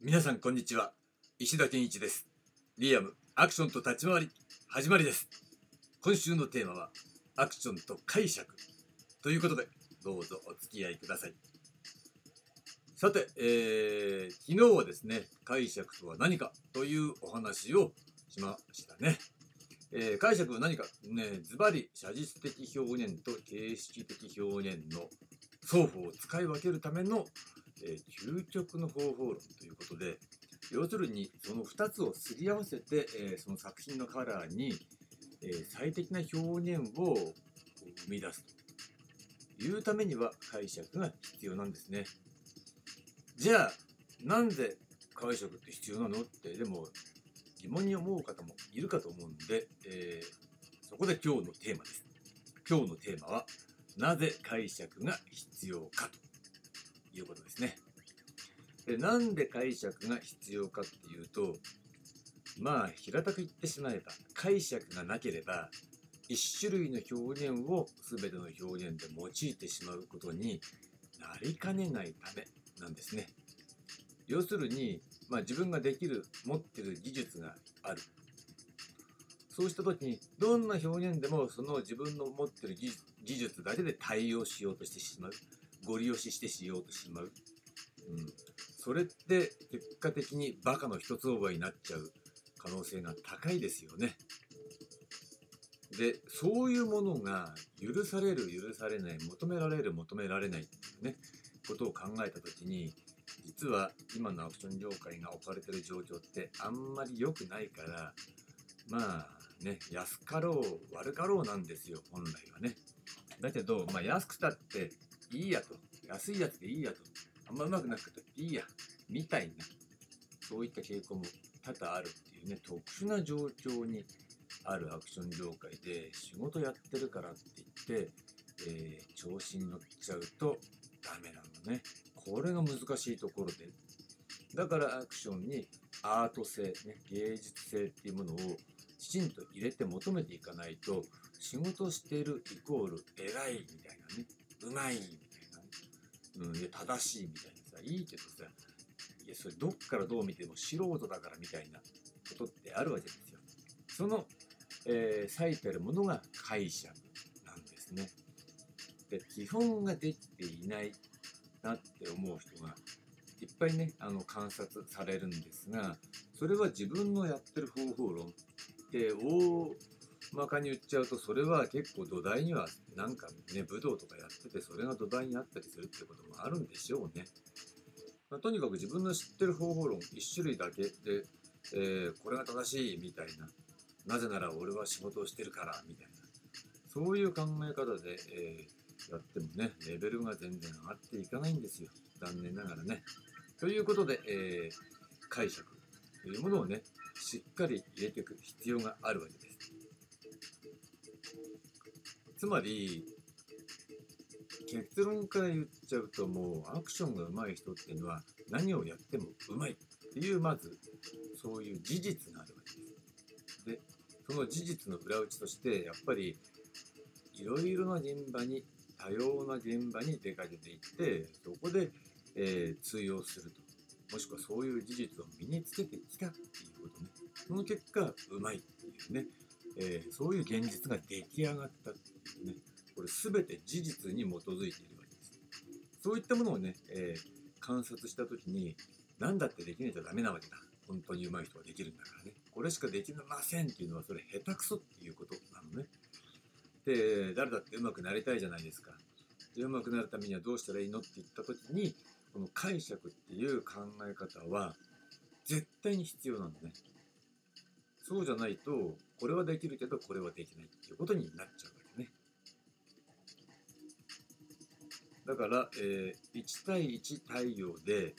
皆さんこんにちは。石田健一です。リアムアクションと立ち回り始まりです。今週のテーマはアクションと解釈。ということでどうぞお付き合いください。さて、えー、昨日はですね解釈とは何かというお話をしましたね。えー、解釈は何かねズバリ写実的表現と形式的表現の双方を使い分けるためのえー、究極の方法論ということで要するにその2つをすり合わせて、えー、その作品のカラーに、えー、最適な表現を生み出すというためには解釈が必要なんですね。じゃあなんで解釈って必要なのってでも疑問に思う方もいるかと思うんで、えー、そこで今日のテーマです。今日のテーマはなぜ解釈が必要かということですね。でなんで解釈が必要かっていうとまあ平たく言ってしまえば解釈がなければ一種類の表現を全ての表現で用いてしまうことになりかねないためなんですね。要するに、まあ、自分ができる持ってる技術があるそうした時にどんな表現でもその自分の持ってる技術だけで対応しようとしてしまうご利用ししてしようとしまう。うん。それって結果的にバカの一つ覚えになっちゃう可能性が高いですよね。で、そういうものが許される、許されない、求められる、求められないっていうね、ことを考えた時に、実は今のアクション業界が置かれてる状況ってあんまり良くないから、まあね、安かろう、悪かろうなんですよ、本来はね。だけど、まあ安くたっていいやと。安いやつでいいやと。あんまうまくなくていいや。みたいな、そういった傾向も多々あるっていうね、特殊な状況にあるアクション業界で仕事やってるからって言って、えー、調子に乗っちゃうとダメなのね。これが難しいところで。だからアクションにアート性、ね、芸術性っていうものをきちんと入れて求めていかないと仕事してるイコール偉いみたいなねうまいみ、うん、いや正しいみたいなさいいけどさいやそれどっからどう見ても素人だからみたいなことってあるわけですよ。その、えー、最たるものが解釈なんですね。で基本ができていないなって思う人がいっぱいねあの観察されるんですがそれは自分のやってる方法論って大まかに言っちゃうとそれは結構土台にはなんかね武道とかやっててそれが土台にあったりするってこともあるんでしょうね。まあ、とにかく自分の知ってる方法論一種類だけで、えー、これが正しいみたいななぜなら俺は仕事をしてるからみたいなそういう考え方で、えー、やってもねレベルが全然上がっていかないんですよ残念ながらね。ということで、えー、解釈というものをねしっかり入れていく必要があるわけです。つまり、結論から言っちゃうともうアクションが上手い人っていうのは何をやっても上手いっていうまずそういう事実があるわけです。で、その事実の裏打ちとしてやっぱりいろいろな現場に多様な現場に出かけていってそこで、えー、通用すると。もしくはそういう事実を身につけてきたっていうことね。その結果うまいっていうね。えー、そういう現実が出来上がった、全て事実に基づいているわけです。そういったものをね、えー、観察した時に、何だってできないとダメなわけだ。本当に上手い人はできるんだからね。これしかできませんっていうのは、それ下手くそっていうことなのね。で、誰だって上手くなりたいじゃないですか。で、上手くなるためにはどうしたらいいのって言った時に、この解釈っていう考え方は、絶対に必要なのね。そうじゃないと、これはできるけど、これはできないっていうことになっちゃうわだから、えー、1対1対応で、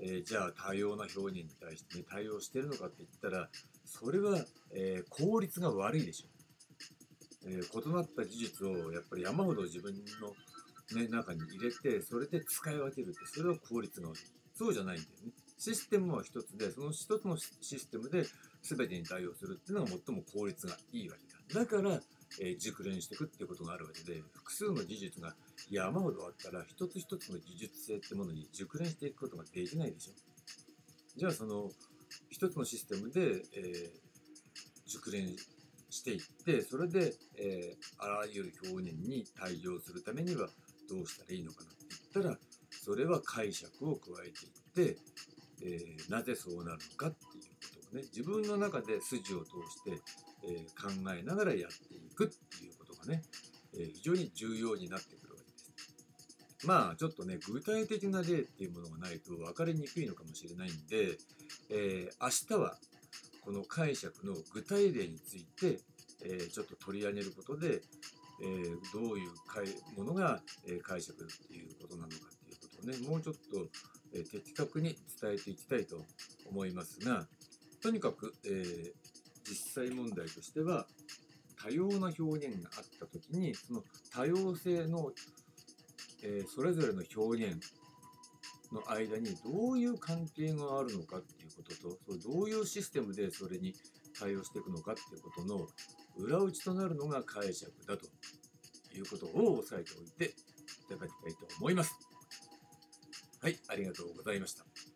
えー、じゃあ多様な表現に対して、ね、対応してるのかって言ったら、それは、えー、効率が悪いでしょ。え異なった技術をやっぱり山ほど自分の、ね、中に入れて、それで使い分けるって、それは効率が悪い。そうじゃないんだよね。システムは一つで、その一つのシステムで全てに対応するっていうのが最も効率がいいわけだ。だから、え、熟練していくっていうことがあるわけで、複数の技術が山ほどあったら、一つ一つの技術性ってものに熟練していくことができないでしょ。じゃあその一つのシステムで、えー熟練していってそれで、えーあらゆる表現に対応するためにはどうしたらいいのかなって言ったらそれは解釈を加えていって、えーなぜそうなるのかっていうね自分の中で筋を通して、え考えながらやっていくっていうことがね、え非常に重要になってくるわけです。まあちょっとね具体的な例っていうものがないと分かりにくいのかもしれないんで、え明日はこの解釈の具体例について、えちょっと取り上げることで、えどういうものが、え解釈っていうことなのかっていうことをねもうちょっと、え的確に伝えていきたいと思いますがとにかく、えー実際問題としては多様な表現があった時にその多様性の、えーそれぞれの表現の間にどういう関係があるのかっていうこととそどういうシステムでそれに対応していくのかっていうことの裏打ちとなるのが解釈だということを押さえておいていただきたいと思います。はい、ありがとうございました。